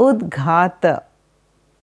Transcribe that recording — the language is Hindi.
उद्घात।